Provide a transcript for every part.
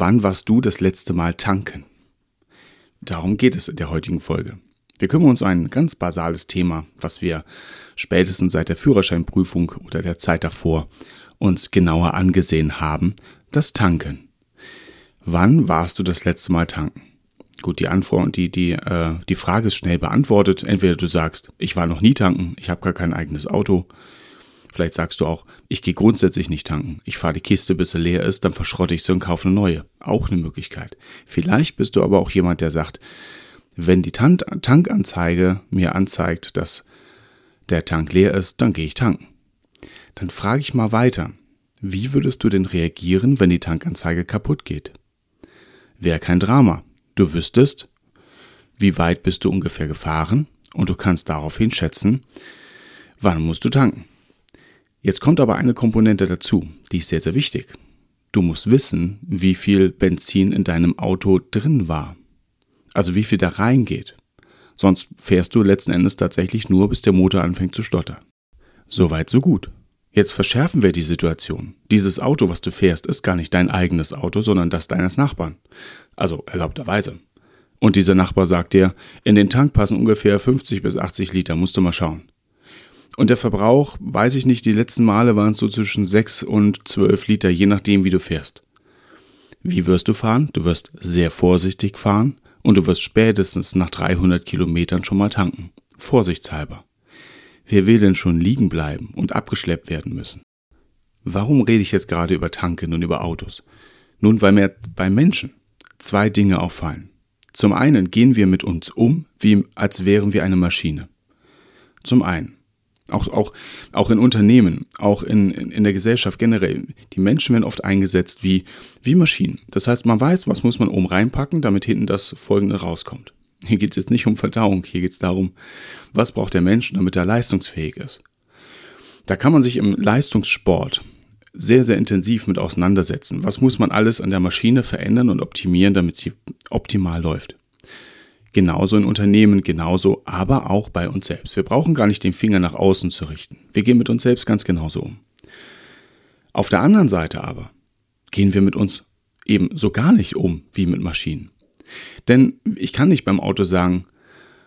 Wann warst du das letzte Mal tanken? Darum geht es in der heutigen Folge. Wir kümmern uns um ein ganz basales Thema, was wir spätestens seit der Führerscheinprüfung oder der Zeit davor uns genauer angesehen haben, das Tanken. Wann warst du das letzte Mal tanken? Gut, die Antwort, die, die, äh, die Frage ist schnell beantwortet. Entweder du sagst, ich war noch nie tanken, ich habe gar kein eigenes Auto, Vielleicht sagst du auch, ich gehe grundsätzlich nicht tanken. Ich fahre die Kiste, bis sie leer ist, dann verschrotte ich sie und kaufe eine neue. Auch eine Möglichkeit. Vielleicht bist du aber auch jemand, der sagt, wenn die Tan Tankanzeige mir anzeigt, dass der Tank leer ist, dann gehe ich tanken. Dann frage ich mal weiter. Wie würdest du denn reagieren, wenn die Tankanzeige kaputt geht? Wäre kein Drama. Du wüsstest, wie weit bist du ungefähr gefahren und du kannst daraufhin schätzen, wann musst du tanken. Jetzt kommt aber eine Komponente dazu, die ist sehr, sehr wichtig. Du musst wissen, wie viel Benzin in deinem Auto drin war. Also wie viel da reingeht. Sonst fährst du letzten Endes tatsächlich nur, bis der Motor anfängt zu stottern. Soweit, so gut. Jetzt verschärfen wir die Situation. Dieses Auto, was du fährst, ist gar nicht dein eigenes Auto, sondern das deines Nachbarn. Also erlaubterweise. Und dieser Nachbar sagt dir, in den Tank passen ungefähr 50 bis 80 Liter, musst du mal schauen. Und der Verbrauch, weiß ich nicht, die letzten Male waren es so zwischen 6 und 12 Liter, je nachdem, wie du fährst. Wie wirst du fahren? Du wirst sehr vorsichtig fahren und du wirst spätestens nach 300 Kilometern schon mal tanken. Vorsichtshalber. Wer will denn schon liegen bleiben und abgeschleppt werden müssen? Warum rede ich jetzt gerade über Tanken und über Autos? Nun, weil mir bei Menschen zwei Dinge auffallen. Zum einen gehen wir mit uns um, wie als wären wir eine Maschine. Zum einen. Auch, auch, auch in Unternehmen, auch in, in, in der Gesellschaft generell. Die Menschen werden oft eingesetzt wie, wie Maschinen. Das heißt, man weiß, was muss man oben reinpacken, damit hinten das Folgende rauskommt. Hier geht es jetzt nicht um Verdauung, hier geht es darum, was braucht der Mensch, damit er leistungsfähig ist. Da kann man sich im Leistungssport sehr, sehr intensiv mit auseinandersetzen. Was muss man alles an der Maschine verändern und optimieren, damit sie optimal läuft? Genauso in Unternehmen, genauso, aber auch bei uns selbst. Wir brauchen gar nicht den Finger nach außen zu richten. Wir gehen mit uns selbst ganz genauso um. Auf der anderen Seite aber gehen wir mit uns eben so gar nicht um wie mit Maschinen. Denn ich kann nicht beim Auto sagen,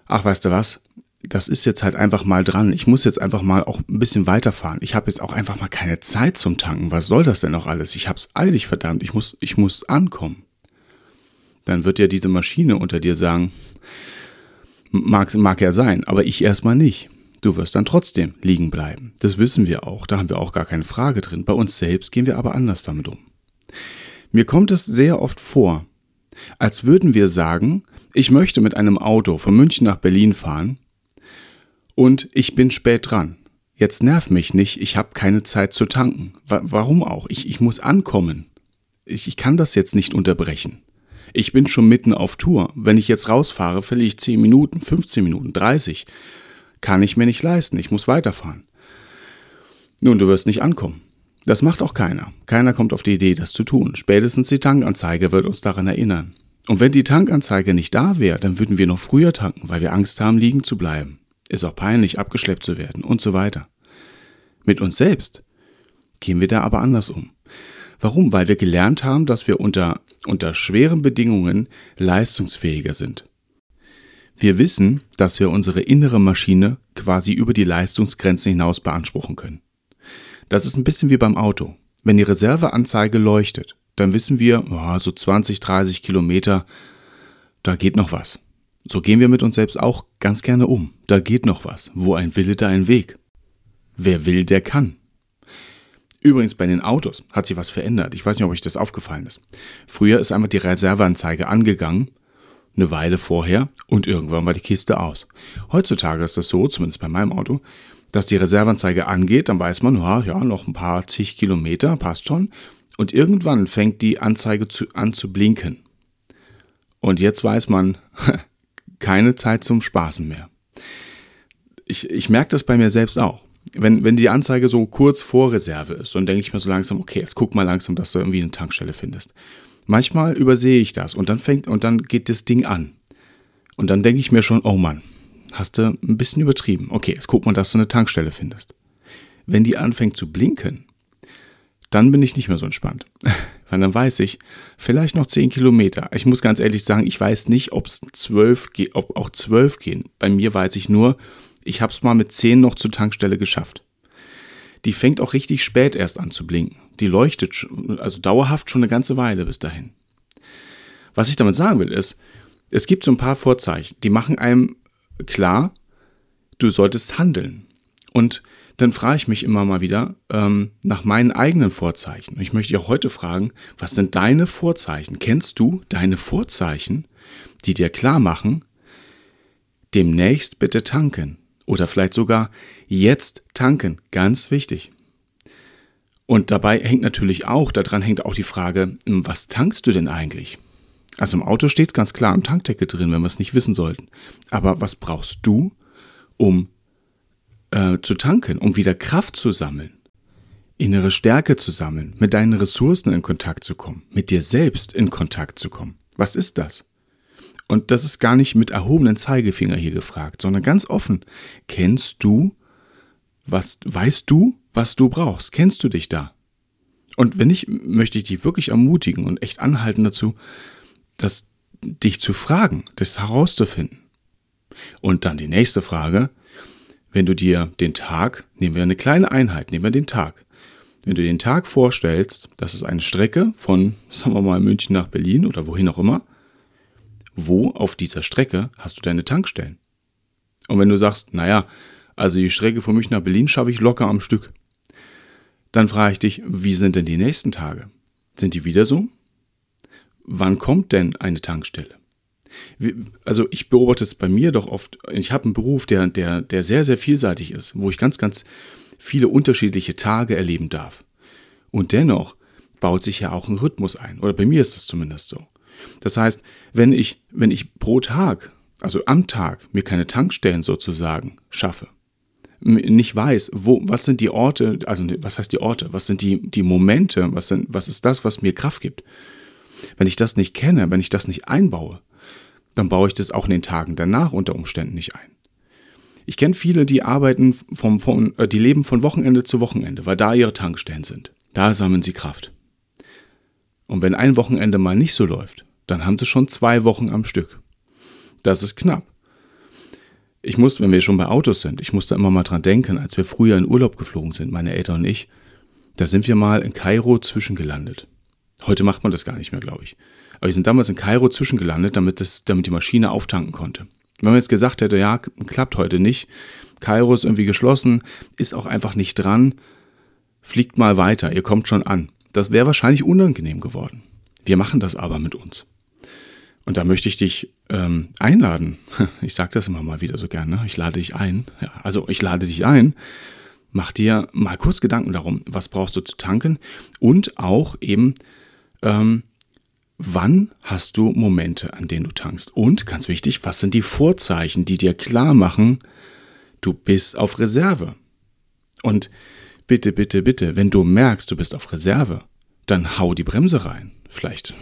ach weißt du was, das ist jetzt halt einfach mal dran. Ich muss jetzt einfach mal auch ein bisschen weiterfahren. Ich habe jetzt auch einfach mal keine Zeit zum Tanken. Was soll das denn noch alles? Ich hab's eilig, verdammt. Ich muss, ich muss ankommen dann wird ja diese Maschine unter dir sagen, mag, mag ja sein, aber ich erstmal nicht. Du wirst dann trotzdem liegen bleiben. Das wissen wir auch, da haben wir auch gar keine Frage drin. Bei uns selbst gehen wir aber anders damit um. Mir kommt es sehr oft vor, als würden wir sagen, ich möchte mit einem Auto von München nach Berlin fahren und ich bin spät dran. Jetzt nerv mich nicht, ich habe keine Zeit zu tanken. warum auch? Ich, ich muss ankommen. Ich, ich kann das jetzt nicht unterbrechen. Ich bin schon mitten auf Tour. Wenn ich jetzt rausfahre, verliere ich 10 Minuten, 15 Minuten, 30. Kann ich mir nicht leisten. Ich muss weiterfahren. Nun, du wirst nicht ankommen. Das macht auch keiner. Keiner kommt auf die Idee, das zu tun. Spätestens die Tankanzeige wird uns daran erinnern. Und wenn die Tankanzeige nicht da wäre, dann würden wir noch früher tanken, weil wir Angst haben, liegen zu bleiben. Ist auch peinlich, abgeschleppt zu werden und so weiter. Mit uns selbst gehen wir da aber anders um. Warum? Weil wir gelernt haben, dass wir unter, unter schweren Bedingungen leistungsfähiger sind. Wir wissen, dass wir unsere innere Maschine quasi über die Leistungsgrenzen hinaus beanspruchen können. Das ist ein bisschen wie beim Auto. Wenn die Reserveanzeige leuchtet, dann wissen wir, oh, so 20, 30 Kilometer, da geht noch was. So gehen wir mit uns selbst auch ganz gerne um. Da geht noch was. Wo ein Wille, da ein Weg. Wer will, der kann. Übrigens bei den Autos hat sich was verändert. Ich weiß nicht, ob euch das aufgefallen ist. Früher ist einfach die Reserveanzeige angegangen, eine Weile vorher, und irgendwann war die Kiste aus. Heutzutage ist das so, zumindest bei meinem Auto, dass die Reserveanzeige angeht, dann weiß man, ja, ja, noch ein paar zig Kilometer, passt schon. Und irgendwann fängt die Anzeige zu, an zu blinken. Und jetzt weiß man, keine Zeit zum Spaßen mehr. Ich, ich merke das bei mir selbst auch. Wenn, wenn die Anzeige so kurz vor Reserve ist, dann denke ich mir so langsam, okay, jetzt guck mal langsam, dass du irgendwie eine Tankstelle findest. Manchmal übersehe ich das und dann fängt und dann geht das Ding an. Und dann denke ich mir schon, oh Mann, hast du ein bisschen übertrieben. Okay, jetzt guck mal, dass du eine Tankstelle findest. Wenn die anfängt zu blinken, dann bin ich nicht mehr so entspannt. Weil dann weiß ich, vielleicht noch 10 Kilometer. Ich muss ganz ehrlich sagen, ich weiß nicht, ob es 12 ob auch 12 gehen. Bei mir weiß ich nur, ich habe es mal mit 10 noch zur Tankstelle geschafft. Die fängt auch richtig spät erst an zu blinken. Die leuchtet also dauerhaft schon eine ganze Weile bis dahin. Was ich damit sagen will, ist, es gibt so ein paar Vorzeichen, die machen einem klar, du solltest handeln. Und dann frage ich mich immer mal wieder ähm, nach meinen eigenen Vorzeichen. Ich möchte dich auch heute fragen, was sind deine Vorzeichen? Kennst du deine Vorzeichen, die dir klar machen, demnächst bitte tanken? Oder vielleicht sogar jetzt tanken, ganz wichtig. Und dabei hängt natürlich auch, daran hängt auch die Frage, hm, was tankst du denn eigentlich? Also im Auto steht es ganz klar im Tankdeckel drin, wenn wir es nicht wissen sollten. Aber was brauchst du, um äh, zu tanken, um wieder Kraft zu sammeln, innere Stärke zu sammeln, mit deinen Ressourcen in Kontakt zu kommen, mit dir selbst in Kontakt zu kommen. Was ist das? Und das ist gar nicht mit erhobenen Zeigefinger hier gefragt, sondern ganz offen. Kennst du, was, weißt du, was du brauchst? Kennst du dich da? Und wenn nicht, möchte ich dich wirklich ermutigen und echt anhalten dazu, das, dich zu fragen, das herauszufinden. Und dann die nächste Frage, wenn du dir den Tag, nehmen wir eine kleine Einheit, nehmen wir den Tag. Wenn du den Tag vorstellst, das ist eine Strecke von, sagen wir mal, München nach Berlin oder wohin auch immer, wo auf dieser Strecke hast du deine Tankstellen? Und wenn du sagst, naja, also die Strecke von München nach Berlin schaffe ich locker am Stück, dann frage ich dich, wie sind denn die nächsten Tage? Sind die wieder so? Wann kommt denn eine Tankstelle? also ich beobachte es bei mir doch oft, ich habe einen Beruf, der, der, der sehr, sehr vielseitig ist, wo ich ganz, ganz viele unterschiedliche Tage erleben darf. Und dennoch baut sich ja auch ein Rhythmus ein. Oder bei mir ist das zumindest so. Das heißt, wenn ich, wenn ich pro Tag, also am Tag, mir keine Tankstellen sozusagen schaffe, nicht weiß, wo, was sind die Orte, also was heißt die Orte, was sind die, die Momente, was, sind, was ist das, was mir Kraft gibt. Wenn ich das nicht kenne, wenn ich das nicht einbaue, dann baue ich das auch in den Tagen danach unter Umständen nicht ein. Ich kenne viele, die arbeiten vom, vom, äh, die leben von Wochenende zu Wochenende, weil da ihre Tankstellen sind. Da sammeln sie Kraft. Und wenn ein Wochenende mal nicht so läuft, dann haben sie schon zwei Wochen am Stück. Das ist knapp. Ich muss, wenn wir schon bei Autos sind, ich muss da immer mal dran denken, als wir früher in Urlaub geflogen sind, meine Eltern und ich, da sind wir mal in Kairo zwischengelandet. Heute macht man das gar nicht mehr, glaube ich. Aber wir sind damals in Kairo zwischengelandet, damit, das, damit die Maschine auftanken konnte. Wenn man jetzt gesagt hätte, ja, klappt heute nicht, Kairo ist irgendwie geschlossen, ist auch einfach nicht dran, fliegt mal weiter, ihr kommt schon an. Das wäre wahrscheinlich unangenehm geworden. Wir machen das aber mit uns. Und da möchte ich dich ähm, einladen. Ich sage das immer mal wieder so gerne. Ich lade dich ein. Ja, also ich lade dich ein. Mach dir mal kurz Gedanken darum, was brauchst du zu tanken und auch eben, ähm, Wann hast du Momente, an denen du tankst? Und ganz wichtig, was sind die Vorzeichen, die dir klar machen, du bist auf Reserve? Und bitte, bitte, bitte, wenn du merkst, du bist auf Reserve, dann hau die Bremse rein. Vielleicht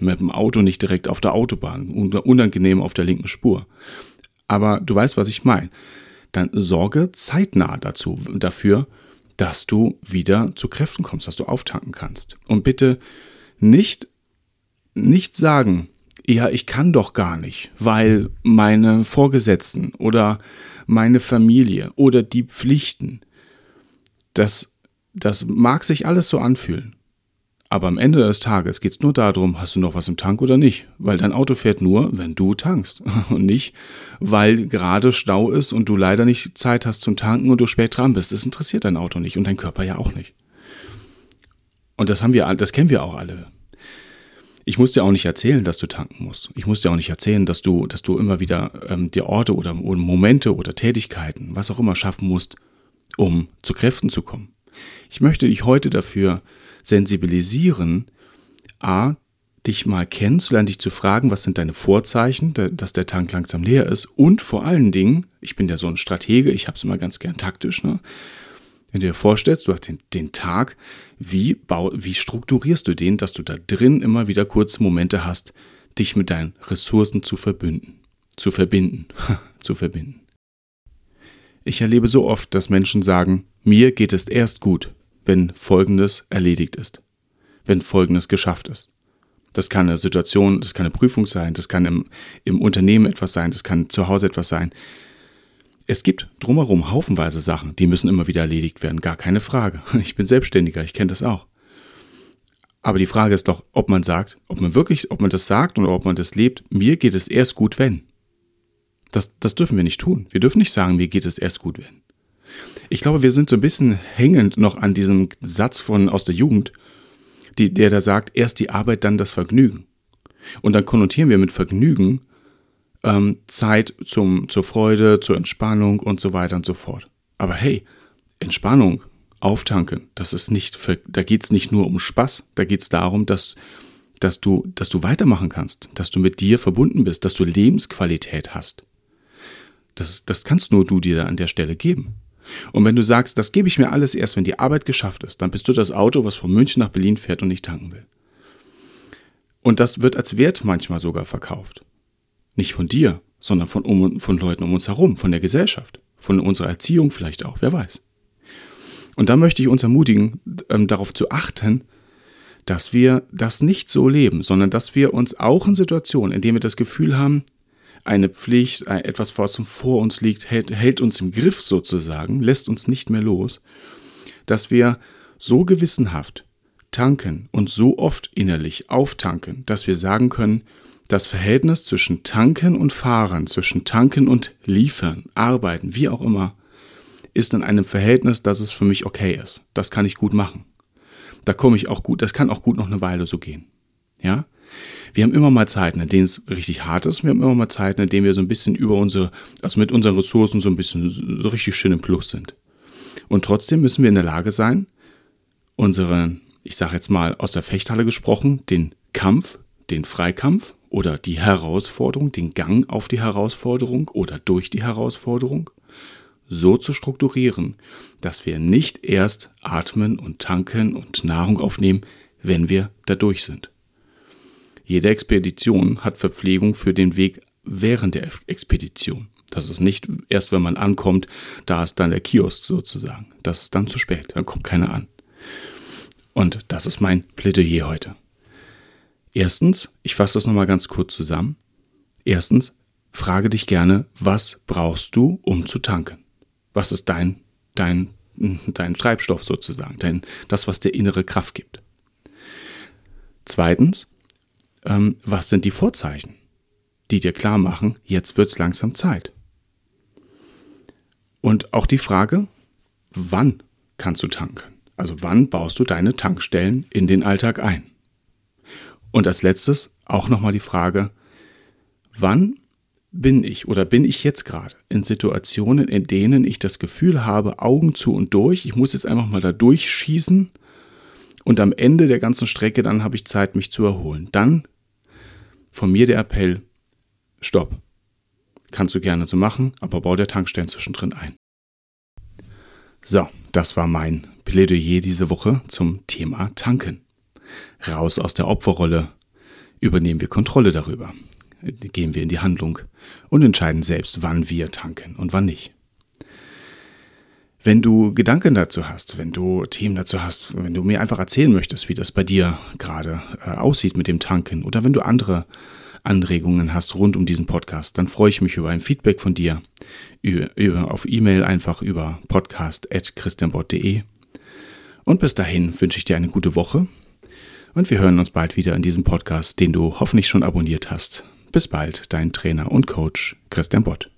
mit dem Auto nicht direkt auf der Autobahn, unangenehm auf der linken Spur. Aber du weißt, was ich meine. Dann sorge zeitnah dazu, dafür, dass du wieder zu Kräften kommst, dass du auftanken kannst. Und bitte nicht nicht sagen, ja, ich kann doch gar nicht, weil meine Vorgesetzten oder meine Familie oder die Pflichten, das, das mag sich alles so anfühlen. Aber am Ende des Tages geht es nur darum, hast du noch was im Tank oder nicht? Weil dein Auto fährt nur, wenn du tankst. Und nicht, weil gerade Stau ist und du leider nicht Zeit hast zum Tanken und du spät dran bist. Das interessiert dein Auto nicht und dein Körper ja auch nicht. Und das haben wir, das kennen wir auch alle. Ich muss dir auch nicht erzählen, dass du tanken musst. Ich muss dir auch nicht erzählen, dass du, dass du immer wieder ähm, die Orte oder, oder Momente oder Tätigkeiten, was auch immer schaffen musst, um zu Kräften zu kommen. Ich möchte dich heute dafür sensibilisieren, a, dich mal kennenzulernen, dich zu fragen, was sind deine Vorzeichen, dass der Tank langsam leer ist und vor allen Dingen, ich bin ja so ein Stratege, ich habe es immer ganz gern taktisch, ne? Wenn du dir vorstellst, du hast den, den Tag, wie, bau, wie strukturierst du den, dass du da drin immer wieder kurze Momente hast, dich mit deinen Ressourcen zu verbünden, zu verbinden, zu verbinden. Ich erlebe so oft, dass Menschen sagen, mir geht es erst gut, wenn Folgendes erledigt ist, wenn Folgendes geschafft ist. Das kann eine Situation, das kann eine Prüfung sein, das kann im, im Unternehmen etwas sein, das kann zu Hause etwas sein. Es gibt drumherum haufenweise Sachen, die müssen immer wieder erledigt werden, gar keine Frage. Ich bin Selbstständiger, ich kenne das auch. Aber die Frage ist doch, ob man sagt, ob man wirklich, ob man das sagt oder ob man das lebt, mir geht es erst gut, wenn. Das, das dürfen wir nicht tun. Wir dürfen nicht sagen, mir geht es erst gut, wenn. Ich glaube, wir sind so ein bisschen hängend noch an diesem Satz von aus der Jugend, die, der da sagt, erst die Arbeit, dann das Vergnügen. Und dann konnotieren wir mit Vergnügen ähm, Zeit zum, zur Freude, zur Entspannung und so weiter und so fort. Aber hey, Entspannung, auftanken, das ist nicht, da geht es nicht nur um Spaß, da geht es darum, dass, dass, du, dass du weitermachen kannst, dass du mit dir verbunden bist, dass du Lebensqualität hast. Das, das kannst nur du dir an der Stelle geben. Und wenn du sagst, das gebe ich mir alles erst, wenn die Arbeit geschafft ist, dann bist du das Auto, was von München nach Berlin fährt und nicht tanken will. Und das wird als Wert manchmal sogar verkauft. Nicht von dir, sondern von, um, von Leuten um uns herum, von der Gesellschaft, von unserer Erziehung vielleicht auch, wer weiß. Und da möchte ich uns ermutigen, ähm, darauf zu achten, dass wir das nicht so leben, sondern dass wir uns auch in Situationen, in denen wir das Gefühl haben, eine Pflicht, etwas, was vor uns liegt, hält, hält uns im Griff sozusagen, lässt uns nicht mehr los, dass wir so gewissenhaft tanken und so oft innerlich auftanken, dass wir sagen können, das Verhältnis zwischen Tanken und Fahren, zwischen Tanken und Liefern, Arbeiten, wie auch immer, ist in einem Verhältnis, dass es für mich okay ist. Das kann ich gut machen. Da komme ich auch gut, das kann auch gut noch eine Weile so gehen. Ja? Wir haben immer mal Zeiten, in denen es richtig hart ist. Wir haben immer mal Zeiten, in denen wir so ein bisschen über unsere, also mit unseren Ressourcen so ein bisschen so richtig schön im Plus sind. Und trotzdem müssen wir in der Lage sein, unseren, ich sage jetzt mal aus der Fechthalle gesprochen, den Kampf, den Freikampf oder die Herausforderung, den Gang auf die Herausforderung oder durch die Herausforderung so zu strukturieren, dass wir nicht erst atmen und tanken und Nahrung aufnehmen, wenn wir da durch sind. Jede Expedition hat Verpflegung für den Weg während der Expedition. Das ist nicht erst, wenn man ankommt, da ist dann der Kiosk sozusagen. Das ist dann zu spät, dann kommt keiner an. Und das ist mein Plädoyer heute. Erstens, ich fasse das nochmal ganz kurz zusammen. Erstens, frage dich gerne, was brauchst du, um zu tanken? Was ist dein, dein, dein Treibstoff sozusagen, dein, das, was dir innere Kraft gibt? Zweitens, ähm, was sind die Vorzeichen, die dir klar machen, jetzt wird es langsam Zeit. Und auch die Frage, wann kannst du tanken? Also wann baust du deine Tankstellen in den Alltag ein? Und als letztes auch nochmal die Frage, wann bin ich oder bin ich jetzt gerade in Situationen, in denen ich das Gefühl habe, Augen zu und durch, ich muss jetzt einfach mal da durchschießen und am Ende der ganzen Strecke, dann habe ich Zeit, mich zu erholen. Dann von mir der Appell, stopp. Kannst du gerne so machen, aber bau der Tankstellen zwischendrin ein. So, das war mein Plädoyer diese Woche zum Thema Tanken. Raus aus der Opferrolle, übernehmen wir Kontrolle darüber, gehen wir in die Handlung und entscheiden selbst, wann wir tanken und wann nicht. Wenn du Gedanken dazu hast, wenn du Themen dazu hast, wenn du mir einfach erzählen möchtest, wie das bei dir gerade äh, aussieht mit dem Tanken oder wenn du andere Anregungen hast rund um diesen Podcast, dann freue ich mich über ein Feedback von dir über, über auf E-Mail einfach über podcast@christianbott.de. Und bis dahin wünsche ich dir eine gute Woche und wir hören uns bald wieder in diesem Podcast, den du hoffentlich schon abonniert hast. Bis bald, dein Trainer und Coach Christian Bott.